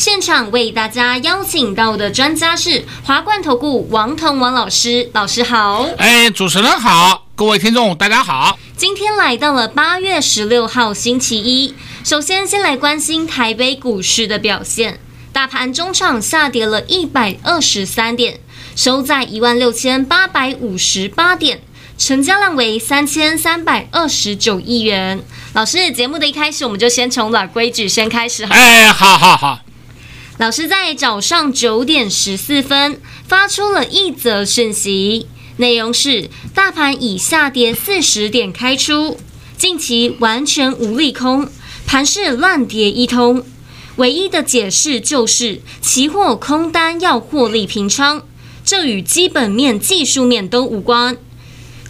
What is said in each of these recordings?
现场为大家邀请到的专家是华冠投顾王腾王老师，老师好。哎，主持人好，各位听众大家好。今天来到了八月十六号星期一。首先，先来关心台北股市的表现。大盘中场下跌了一百二十三点，收在一万六千八百五十八点，成交量为三千三百二十九亿元。老师，节目的一开始，我们就先从老规矩先开始好。哎，好好好。老师在早上九点十四分发出了一则讯息，内容是：大盘以下跌四十点开出，近期完全无利空。盘势乱跌一通，唯一的解释就是期货空单要获利平仓，这与基本面、技术面都无关。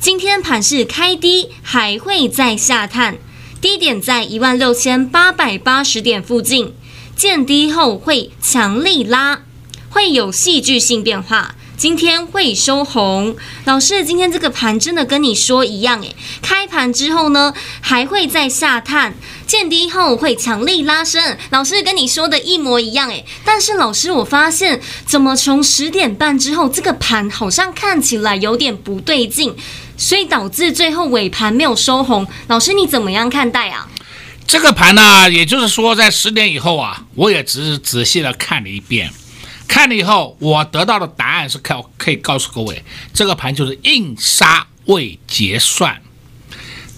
今天盘势开低，还会再下探，低点在一万六千八百八十点附近，见低后会强力拉，会有戏剧性变化。今天会收红，老师，今天这个盘真的跟你说一样诶，开盘之后呢，还会再下探，见低后会强力拉升，老师跟你说的一模一样诶。但是老师，我发现怎么从十点半之后，这个盘好像看起来有点不对劲，所以导致最后尾盘没有收红。老师你怎么样看待啊？这个盘呢，也就是说在十点以后啊，我也只是仔细的看了一遍。看了以后，我得到的答案是可可以告诉各位，这个盘就是硬杀未结算。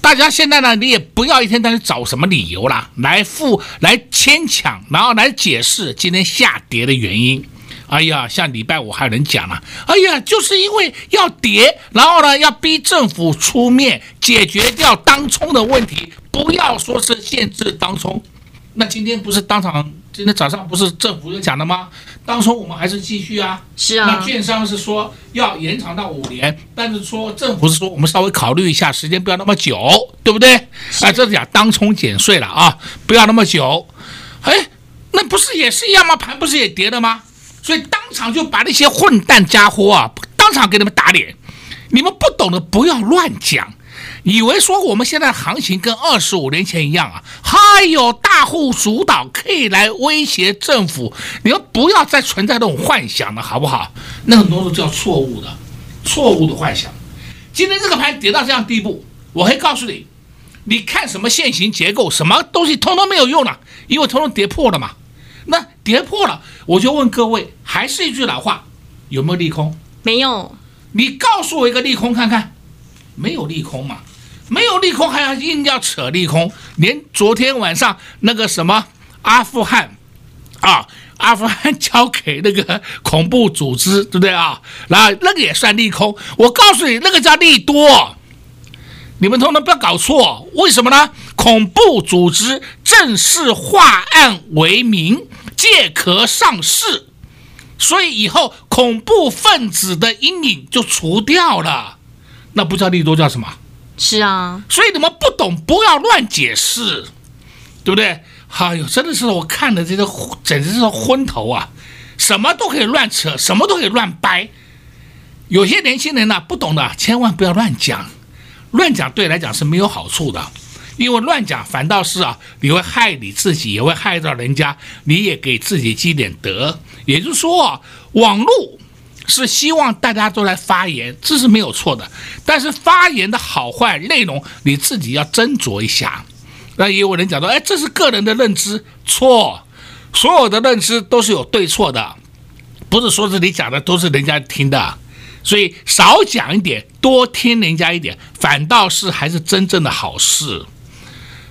大家现在呢，你也不要一天到晚找什么理由啦，来附来牵强，然后来解释今天下跌的原因。哎呀，像礼拜五还有人讲了，哎呀，就是因为要跌，然后呢要逼政府出面解决掉当冲的问题，不要说是限制当冲。那今天不是当场？今天早上不是政府就讲了吗？当初我们还是继续啊。是啊。那券商是说要延长到五年，但是说政府是说我们稍微考虑一下，时间不要那么久，对不对？啊，这是讲当冲减税了啊，不要那么久。哎，那不是也是一样吗？盘不是也跌了吗？所以当场就把那些混蛋家伙啊，当场给他们打脸。你们不懂的不要乱讲。以为说我们现在行情跟二十五年前一样啊？还有大户主导可以来威胁政府？你们不要再存在这种幻想了，好不好？那很多都叫错误的，错误的幻想。今天这个盘跌到这样地步，我会告诉你，你看什么线型结构，什么东西通通没有用了，因为通通跌破了嘛。那跌破了，我就问各位，还是一句老话，有没有利空？没有。你告诉我一个利空看看，没有利空嘛？没有利空，还要硬要扯利空，连昨天晚上那个什么阿富汗啊，阿富汗交给那个恐怖组织，对不对啊？然后那个也算利空。我告诉你，那个叫利多。你们通通不要搞错，为什么呢？恐怖组织正式化案为名，借壳上市，所以以后恐怖分子的阴影就除掉了。那不叫利多，叫什么？是啊，所以你们不懂，不要乱解释，对不对？哎呦，真的是我看的这个简直是昏头啊！什么都可以乱扯，什么都可以乱掰。有些年轻人呢，不懂的，千万不要乱讲，乱讲对来讲是没有好处的，因为乱讲反倒是啊，你会害你自己，也会害到人家，你也给自己积点德。也就是说，啊网络。是希望大家都来发言，这是没有错的。但是发言的好坏内容，你自己要斟酌一下。那也有人讲说，哎，这是个人的认知，错。所有的认知都是有对错的，不是说是你讲的都是人家听的。所以少讲一点，多听人家一点，反倒是还是真正的好事。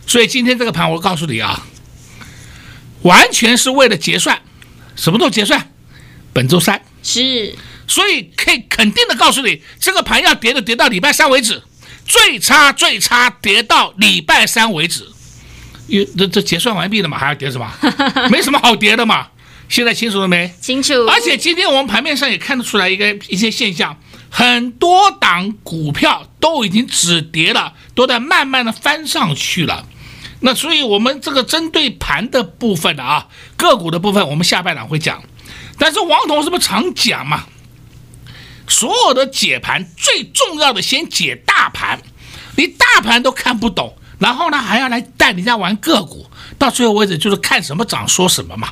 所以今天这个盘，我告诉你啊，完全是为了结算，什么时候结算？本周三。是，所以可以肯定的告诉你，这个盘要跌的跌到礼拜三为止，最差最差跌到礼拜三为止。因为这这结算完毕了嘛，还要跌什么？没什么好跌的嘛。现在清楚了没？清楚。而且今天我们盘面上也看得出来一个一些现象，很多档股票都已经止跌了，都在慢慢的翻上去了。那所以我们这个针对盘的部分的啊，个股的部分，我们下半场会讲。但是王彤是不是常讲嘛？所有的解盘最重要的先解大盘，你大盘都看不懂，然后呢还要来带人家玩个股，到最后为止就是看什么涨说什么嘛。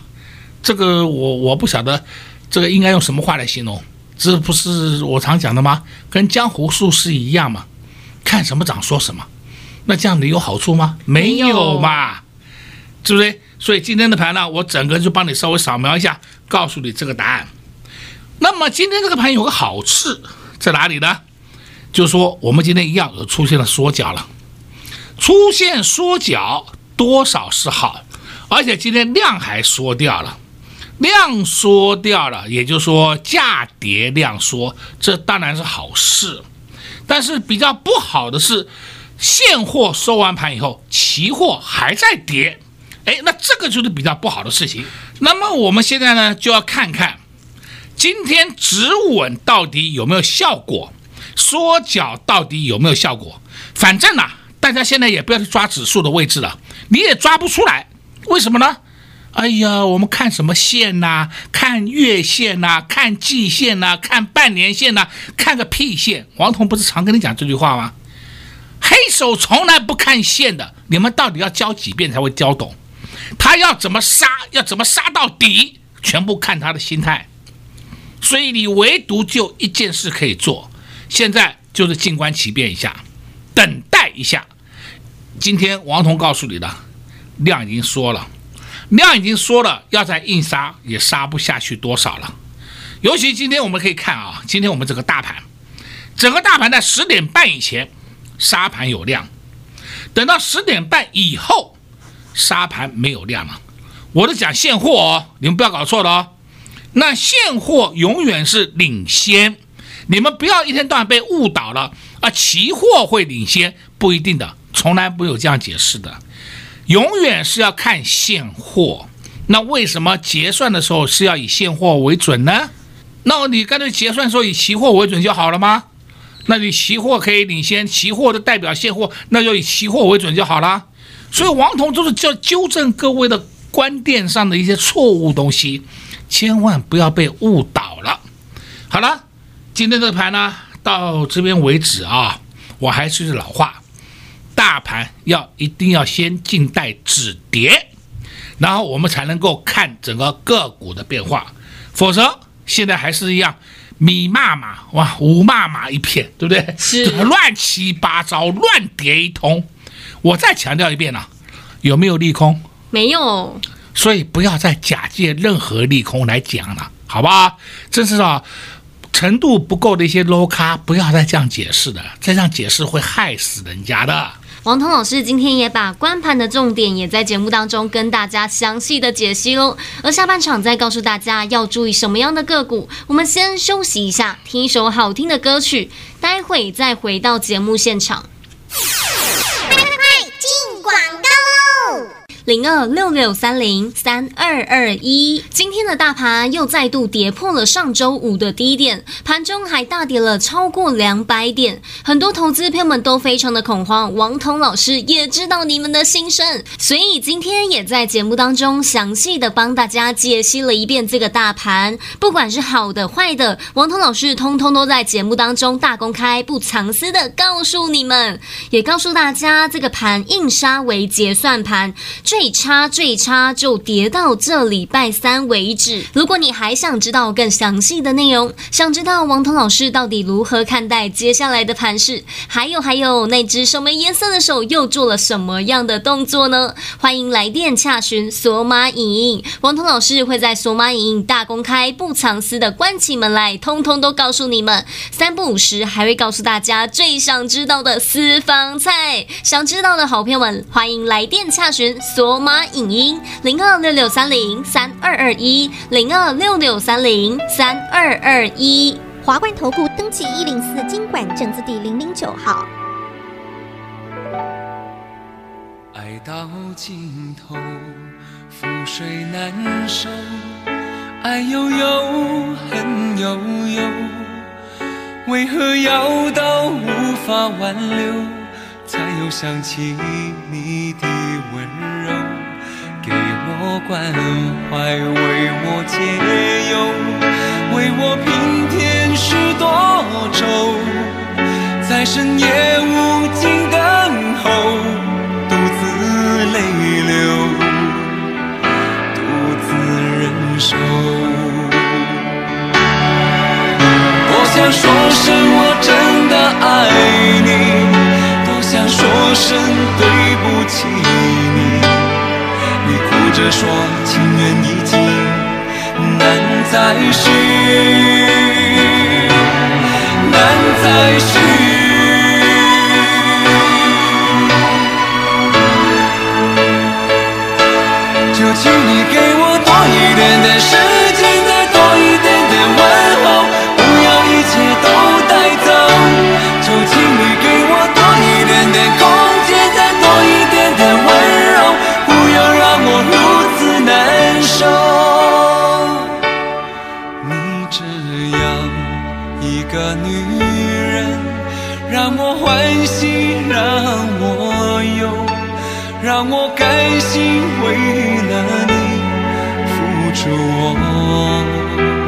这个我我不晓得，这个应该用什么话来形容？这不是我常讲的吗？跟江湖术士一样嘛，看什么涨说什么。那这样你有好处吗？没有嘛，对不对？所以今天的盘呢，我整个就帮你稍微扫描一下，告诉你这个答案。那么今天这个盘有个好处在哪里呢？就是说我们今天一样有出现了缩脚了，出现缩脚多少是好，而且今天量还缩掉了。量缩掉了，也就是说价跌量缩，这当然是好事。但是比较不好的是，现货收完盘以后，期货还在跌，哎，那这个就是比较不好的事情。那么我们现在呢，就要看看今天止稳到底有没有效果，缩脚到底有没有效果。反正呢，大家现在也不要去抓指数的位置了，你也抓不出来，为什么呢？哎呀，我们看什么线呐？看月线呐？看季线呐？看半年线呐？看个屁线！王彤不是常跟你讲这句话吗？黑手从来不看线的，你们到底要教几遍才会教懂？他要怎么杀？要怎么杀到底？全部看他的心态。所以你唯独就一件事可以做，现在就是静观其变一下，等待一下。今天王彤告诉你的量已经缩了。量已经说了，要再硬杀也杀不下去多少了。尤其今天我们可以看啊，今天我们整个大盘，整个大盘在十点半以前杀盘有量，等到十点半以后沙盘没有量了。我是讲现货哦，你们不要搞错了哦。那现货永远是领先，你们不要一天到晚被误导了啊。期货会领先，不一定的，从来没有这样解释的。永远是要看现货，那为什么结算的时候是要以现货为准呢？那你干脆结算的时候以期货为准就好了吗？那你期货可以领先，期货的代表现货，那就以期货为准就好了。所以王彤就是叫纠正各位的观点上的一些错误东西，千万不要被误导了。好了，今天这个盘呢，到这边为止啊，我还是老话。大盘要一定要先静待止跌，然后我们才能够看整个个股的变化，否则现在还是一样米骂骂哇，五骂骂一片，对不对？是 乱七八糟，乱跌一通。我再强调一遍了，有没有利空？没有。所以不要再假借任何利空来讲了，好吧？这是啊，程度不够的一些 low 咖，不要再这样解释的，再这样解释会害死人家的。王彤老师今天也把观盘的重点也在节目当中跟大家详细的解析喽，而下半场再告诉大家要注意什么样的个股。我们先休息一下，听一首好听的歌曲，待会再回到节目现场。零二六六三零三二二一，今天的大盘又再度跌破了上周五的低点，盘中还大跌了超过两百点，很多投资朋友们都非常的恐慌。王彤老师也知道你们的心声，所以今天也在节目当中详细的帮大家解析了一遍这个大盘，不管是好的坏的，王彤老师通通都在节目当中大公开不藏私的告诉你们，也告诉大家这个盘硬杀为结算盘。最最差最差就跌到这礼拜三为止。如果你还想知道更详细的内容，想知道王彤老师到底如何看待接下来的盘势，还有还有那只什么颜色的手又做了什么样的动作呢？欢迎来电洽询索马影，王彤老师会在索马影大公开不藏私的关起门来，通通都告诉你们。三不五时还会告诉大家最想知道的私房菜。想知道的好朋友们，欢迎来电洽询索。罗马影音零二六六三零三二二一零二六六三零三二二一华冠投顾登记一零四经管证字第零零九号。爱到尽头，覆水难收，爱悠悠，恨悠悠，为何要到无法挽留，才又想起你的温柔，给我关怀，为我解忧，为我平添许多愁，在深夜无尽等候。多想说声我真的说声对不起你。你哭着说情缘已尽，难再续，难再续。让我欢喜让我忧让我甘心为了你付出我。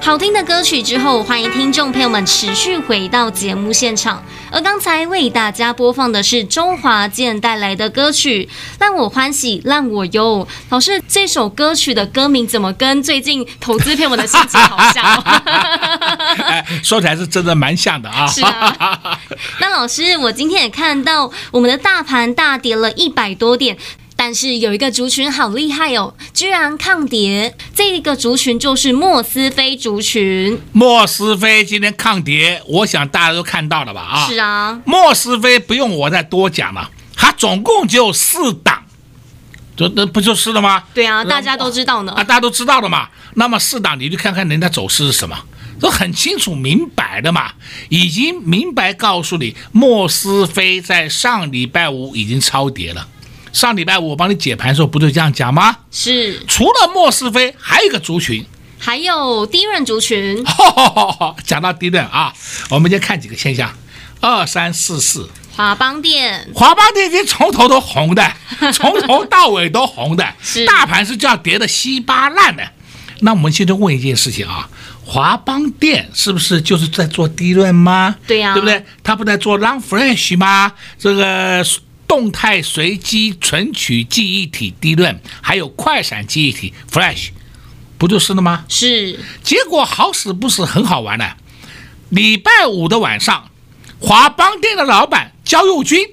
好听的歌曲之后，欢迎听众朋友们持续回到节目现场。而刚才为大家播放的是周华健带来的歌曲《让我欢喜让我忧》。老师，这首歌曲的歌名怎么跟最近投资骗我的心情好像？哎，说起来是真的蛮像的啊。是啊。那老师，我今天也看到我们的大盘大跌了一百多点。但是有一个族群好厉害哦，居然抗跌。这一个族群就是莫斯菲族群。莫斯菲今天抗跌，我想大家都看到了吧？啊，是啊。莫斯菲不用我再多讲了，它总共就四档，这那不就是了吗？对啊，大家都知道呢。啊，大家都知道了嘛。那么四档，你就看看人家走势是什么，都很清楚明白的嘛。已经明白告诉你，莫斯菲在上礼拜五已经超跌了。上礼拜五我帮你解盘的时候，不就这样讲吗？是，除了莫是非，还有一个族群，还有低润族群。讲到低润啊，我们先看几个现象：二三四四，华邦电，华邦电今天从头都红的，从头到尾都红的，是大盘是这样跌的稀巴烂的。那我们现在问一件事情啊，华邦电是不是就是在做低润吗？对呀、啊，对不对？他不在做 Long fresh 吗？这个动态随机存取记忆体低润，还有快闪记忆体 Flash，不就是了吗？是。结果好死不死，很好玩呢。礼拜五的晚上，华邦店的老板焦佑军，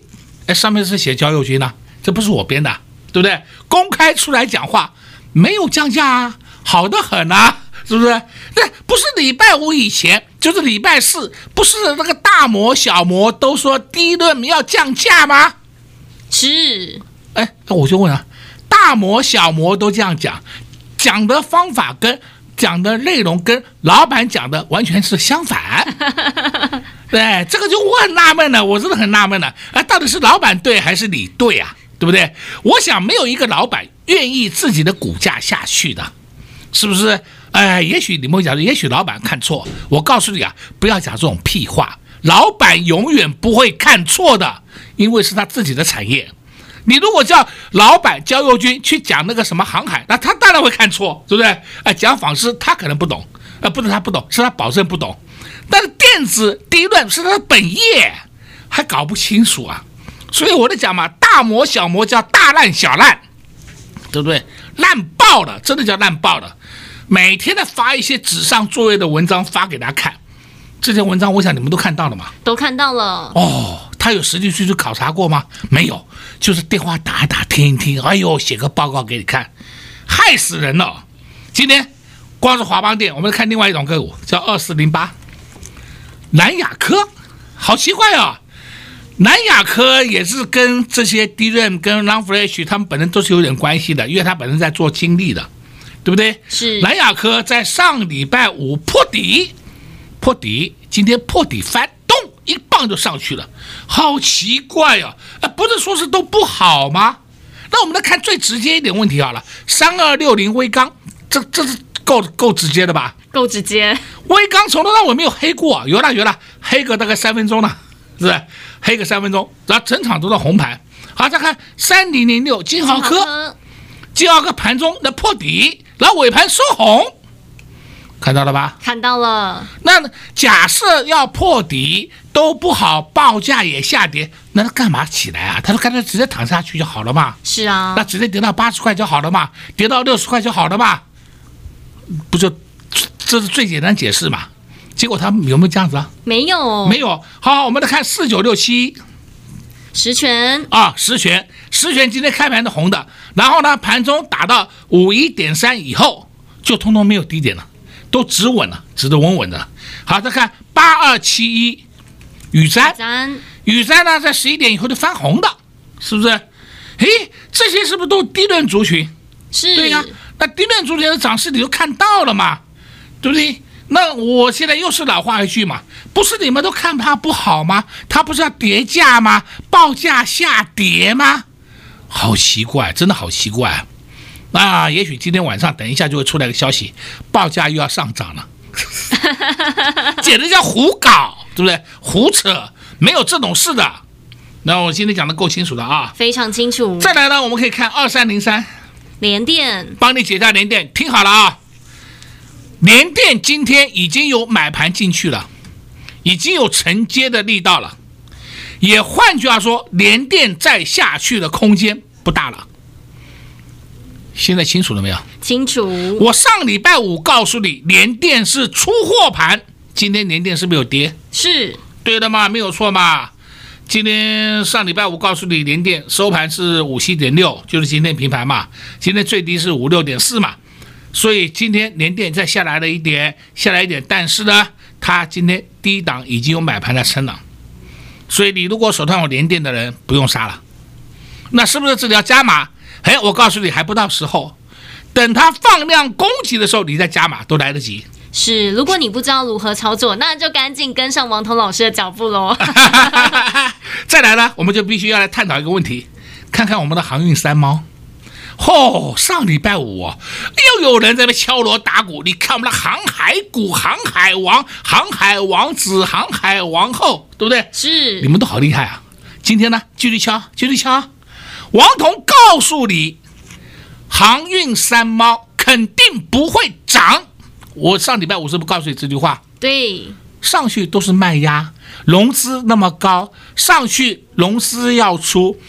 哎，上面是写焦佑军呢、啊，这不是我编的，对不对？公开出来讲话，没有降价啊。好的很啊，是不是？那不是礼拜五以前，就是礼拜四，不是那个大摩、小摩都说低论要降价吗？是。哎，那我就问啊，大摩、小摩都这样讲，讲的方法跟讲的内容跟老板讲的完全是相反。对，这个就我很纳闷了，我真的很纳闷了。啊，到底是老板对还是你对啊？对不对？我想没有一个老板愿意自己的股价下去的。是不是？哎，也许你们会讲，也许老板看错。我告诉你啊，不要讲这种屁话。老板永远不会看错的，因为是他自己的产业。你如果叫老板焦佑军去讲那个什么航海，那他当然会看错，对不对？哎，讲纺织他可能不懂，啊，不是他不懂，是他保证不懂。但是电子低润是他的本业，还搞不清楚啊。所以我在讲嘛，大模小模叫大烂小烂，对不对？烂爆了，真的叫烂爆了。每天的发一些纸上作业的文章发给大家看，这些文章我想你们都看到了嘛？都看到了。哦，他有实际去去考察过吗？没有，就是电话打一打，听一听，哎呦，写个报告给你看，害死人了。今天光是华邦电，我们看另外一种个股，叫二四零八，南亚科，好奇怪啊、哦！南亚科也是跟这些 DRAM 跟 Long Flash 他们本身都是有点关系的，因为他本身在做晶粒的。对不对？是南亚科在上礼拜五破底，破底，今天破底翻，咚一棒就上去了，好奇怪啊！啊，不是说是都不好吗？那我们来看最直接一点问题好了，三二六零微钢，这这是够够直接的吧？够直接。微钢从头到尾没有黑过，有了有了，黑个大概三分钟了，是不是？黑个三分钟，然后整场都是红盘。好，再看三零零六金豪科，金豪科盘中的破底。然后尾盘收红，看到了吧？看到了。那假设要破底都不好，报价也下跌，那他干嘛起来啊？他说干脆直接躺下去就好了嘛。是啊。那直接跌到八十块就好了嘛，跌到六十块就好了嘛，不就这是最简单解释嘛？结果他有没有这样子啊？没有，没有。好，好，我们来看四九六七。十全啊，十全，十全今天开盘的红的，然后呢，盘中打到五一点三以后，就通通没有低点了，都止稳了，止得稳稳的。好，再看八二七一，雨灾，雨灾呢，在十一点以后就翻红的，是不是？诶，这些是不是都低润族群？是，对呀。那低润族群的涨势你都看到了嘛，对不对？那我现在又是老话一句嘛，不是你们都看它不好吗？它不是要跌价吗？报价下跌吗？好奇怪，真的好奇怪。那也许今天晚上等一下就会出来个消息，报价又要上涨了，简直叫胡搞，对不对？胡扯，没有这种事的。那我今天讲的够清楚的啊，非常清楚。再来呢，我们可以看二三零三，联电，帮你解一下联电，听好了啊。联电今天已经有买盘进去了，已经有承接的力道了，也换句话说，联电再下去的空间不大了。现在清楚了没有？清楚。我上礼拜五告诉你，联电是出货盘，今天联电是不是有跌？是对的嘛？没有错嘛？今天上礼拜五告诉你，联电收盘是五七点六，就是今天平盘嘛。今天最低是五六点四嘛。所以今天联电再下来了一点，下来一点，但是呢，它今天低档已经有买盘在撑了，所以你如果手上有联电的人不用杀了，那是不是这里要加码？哎，我告诉你还不到时候，等它放量攻击的时候，你再加码都来得及。是，如果你不知道如何操作，那就赶紧跟上王彤老师的脚步喽。再来呢，我们就必须要来探讨一个问题。看看我们的航运三猫。哦，上礼拜五啊，又有人在那敲锣打鼓。你看我们的航海股、航海王、航海王子、航海王后，对不对？是，你们都好厉害啊！今天呢，继续敲，继续敲。王彤告诉你，航运三猫肯定不会涨。我上礼拜五是不是告诉你这句话？对，上去都是卖压，融资那么高，上去融资要出。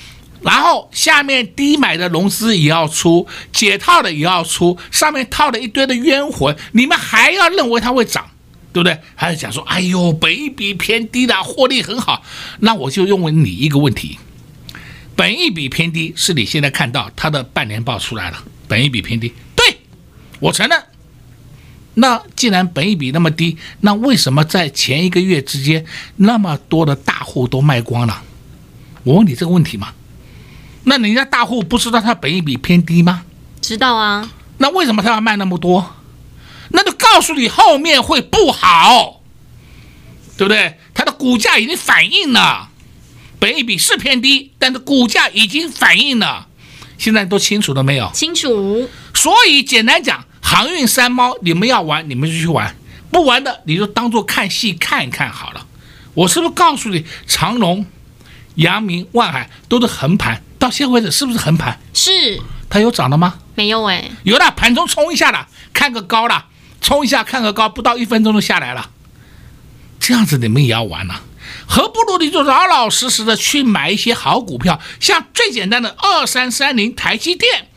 然后下面低买的融资也要出，解套的也要出，上面套了一堆的冤魂，你们还要认为它会涨，对不对？还是讲说，哎呦，本益比偏低的，获利很好，那我就问问你一个问题：本一比偏低是你现在看到它的半年报出来了，本一比偏低，对，我承认。那既然本一比那么低，那为什么在前一个月之间那么多的大户都卖光了？我问你这个问题嘛。那人家大户不知道他本一比偏低吗？知道啊。那为什么他要卖那么多？那就告诉你后面会不好，对不对？他的股价已经反映了，本益比是偏低，但是股价已经反映了。现在都清楚了没有？清楚。所以简单讲，航运三猫，你们要玩，你们就去玩；不玩的，你就当做看戏看一看好了。我是不是告诉你，长隆、阳明、万海都是横盘？到现在为止是不是横盘？是。它有涨的吗？没有哎。有的，盘中冲一下了，看个高了，冲一下看个高，不到一分钟就下来了。这样子你们也要玩了？何不如你就老老实实的去买一些好股票，像最简单的二三三零台积电。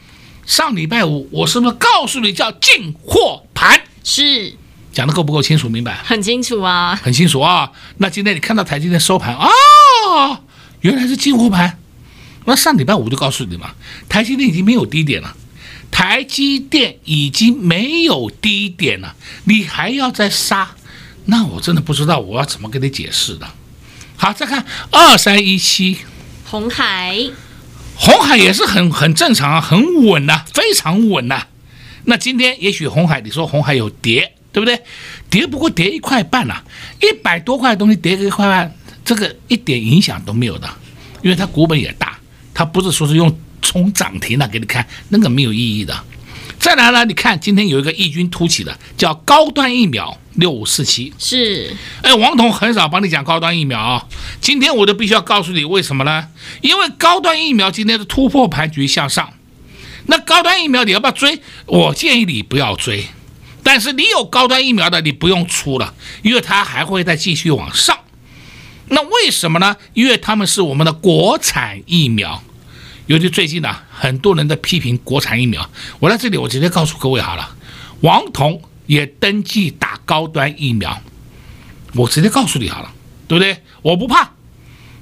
上礼拜五我是不是告诉你叫进货盘？是。讲的够不够清楚明白？很清楚啊。很清楚啊。那今天你看到台积电收盘啊，哦，原来是进货盘。那上礼拜五就告诉你嘛，台积电已经没有低点了，台积电已经没有低点了，你还要再杀，那我真的不知道我要怎么跟你解释的。好，再看二三一七，红海，红海也是很很正常啊，很稳呐、啊，非常稳呐、啊。那今天也许红海，你说红海有跌，对不对？跌不过跌一块半呐、啊，一百多块的东西跌个一块半，这个一点影响都没有的，因为它股本也大。它不是说是用冲涨停的给你看，那个没有意义的。再来呢，你看今天有一个异军突起的，叫高端疫苗六五四七。是，哎，王彤很少帮你讲高端疫苗啊，今天我就必须要告诉你为什么呢？因为高端疫苗今天的突破盘局向上，那高端疫苗你要不要追？我建议你不要追，但是你有高端疫苗的，你不用出了，因为它还会再继续往上。那为什么呢？因为他们是我们的国产疫苗。尤其最近呢、啊，很多人在批评国产疫苗。我在这里，我直接告诉各位好了，王彤也登记打高端疫苗。我直接告诉你好了，对不对？我不怕，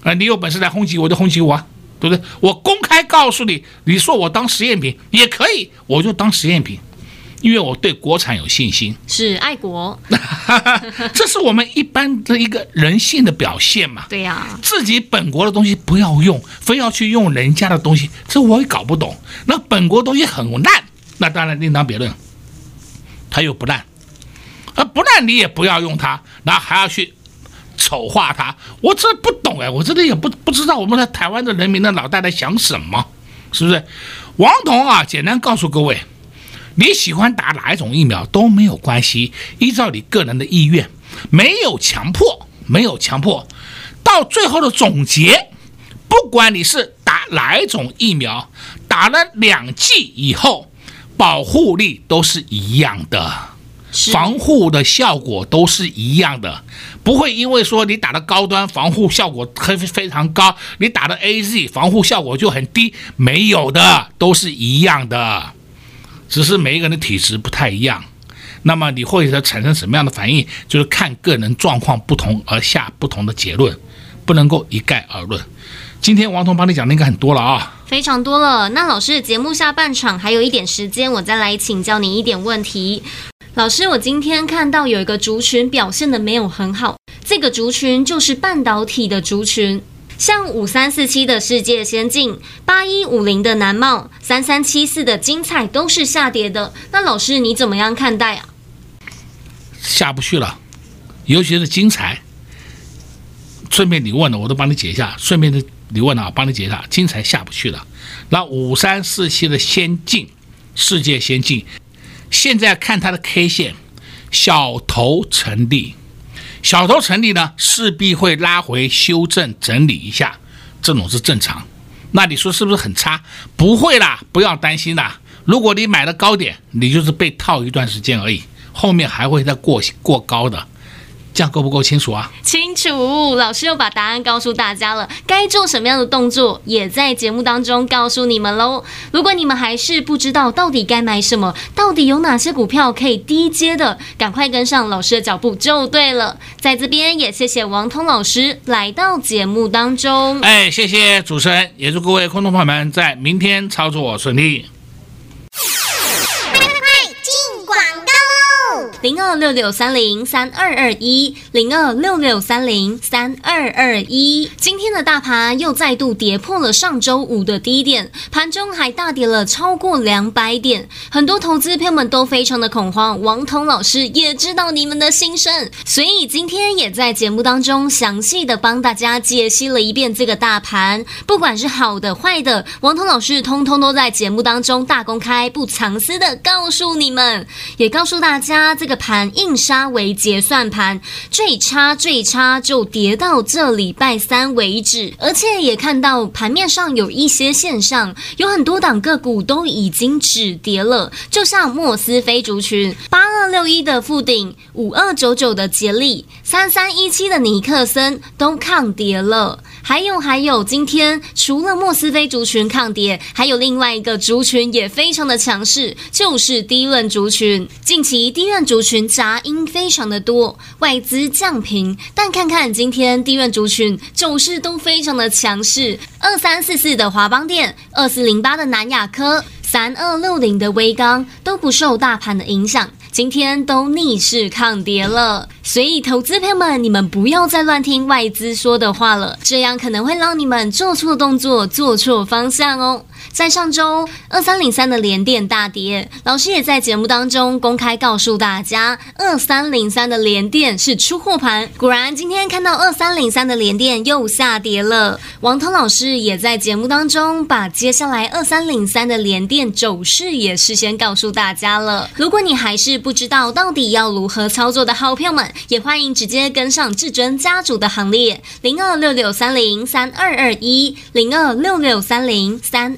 啊，你有本事来轰击我就轰击我，啊对不对？我公开告诉你，你说我当实验品也可以，我就当实验品。因为我对国产有信心，是爱国，这是我们一般的一个人性的表现嘛。对呀、啊，自己本国的东西不要用，非要去用人家的东西，这我也搞不懂。那本国东西很烂，那当然另当别论。它又不烂，啊不烂你也不要用它，然后还要去丑化它，我这不懂哎，我真的也不不知道我们的台湾的人民的脑袋在想什么，是不是？王彤啊，简单告诉各位。你喜欢打哪一种疫苗都没有关系，依照你个人的意愿，没有强迫，没有强迫。到最后的总结，不管你是打哪一种疫苗，打了两剂以后，保护力都是一样的，防护的效果都是一样的，不会因为说你打的高端防护效果非非常高，你打的 AZ 防护效果就很低，没有的，都是一样的。只是每一个人的体质不太一样，那么你会产生什么样的反应，就是看个人状况不同而下不同的结论，不能够一概而论。今天王彤帮你讲的应该很多了啊，非常多了。那老师，节目下半场还有一点时间，我再来请教你一点问题。老师，我今天看到有一个族群表现得没有很好，这个族群就是半导体的族群。像五三四七的世界先进、八一五零的南茂、三三七四的精彩都是下跌的。那老师你怎么样看待啊？下不去了，尤其是精彩。顺便你问了，我都帮你解一下。顺便的你问了，帮你解一下。精彩下不去了。那五三四七的先进，世界先进，现在看它的 K 线，小头成立，小头成立呢，势必会拉回修正整理一下，这种是正常。那你说是不是很差？不会啦，不要担心啦。如果你买的高点，你就是被套一段时间而已，后面还会再过过高的。这样够不够清楚啊？清楚，老师又把答案告诉大家了，该做什么样的动作也在节目当中告诉你们喽。如果你们还是不知道到底该买什么，到底有哪些股票可以低接的，赶快跟上老师的脚步就对了。在这边也谢谢王通老师来到节目当中。哎，谢谢主持人，也祝各位观众朋友们在明天操作顺利。零二六六三零三二二一，零二六六三零三二二一。今天的大盘又再度跌破了上周五的低点，盘中还大跌了超过两百点，很多投资朋友们都非常的恐慌。王彤老师也知道你们的心声，所以今天也在节目当中详细的帮大家解析了一遍这个大盘，不管是好的坏的，王彤老师通通都在节目当中大公开、不藏私的告诉你们，也告诉大家这个。盘硬杀为结算盘，最差最差就跌到这礼拜三为止，而且也看到盘面上有一些现象，有很多档个股都已经止跌了，就像莫斯菲族群八二六一的富鼎、五二九九的杰力、三三一七的尼克森都抗跌了。还有还有，今天除了莫斯菲族群抗跌，还有另外一个族群也非常的强势，就是低润族群。近期低润族群杂音非常的多，外资降频，但看看今天低润族群走势都非常的强势。二三四四的华邦电，二四零八的南亚科，三二六零的威刚都不受大盘的影响。今天都逆势抗跌了，所以投资朋友们，你们不要再乱听外资说的话了，这样可能会让你们做错动作、做错方向哦。在上周二三零三的连电大跌，老师也在节目当中公开告诉大家，二三零三的连电是出货盘。果然，今天看到二三零三的连电又下跌了。王涛老师也在节目当中把接下来二三零三的连电走势也事先告诉大家了。如果你还是不知道到底要如何操作的好朋友们，也欢迎直接跟上至尊家族的行列，零二六六三零三二二一，零二六六三零三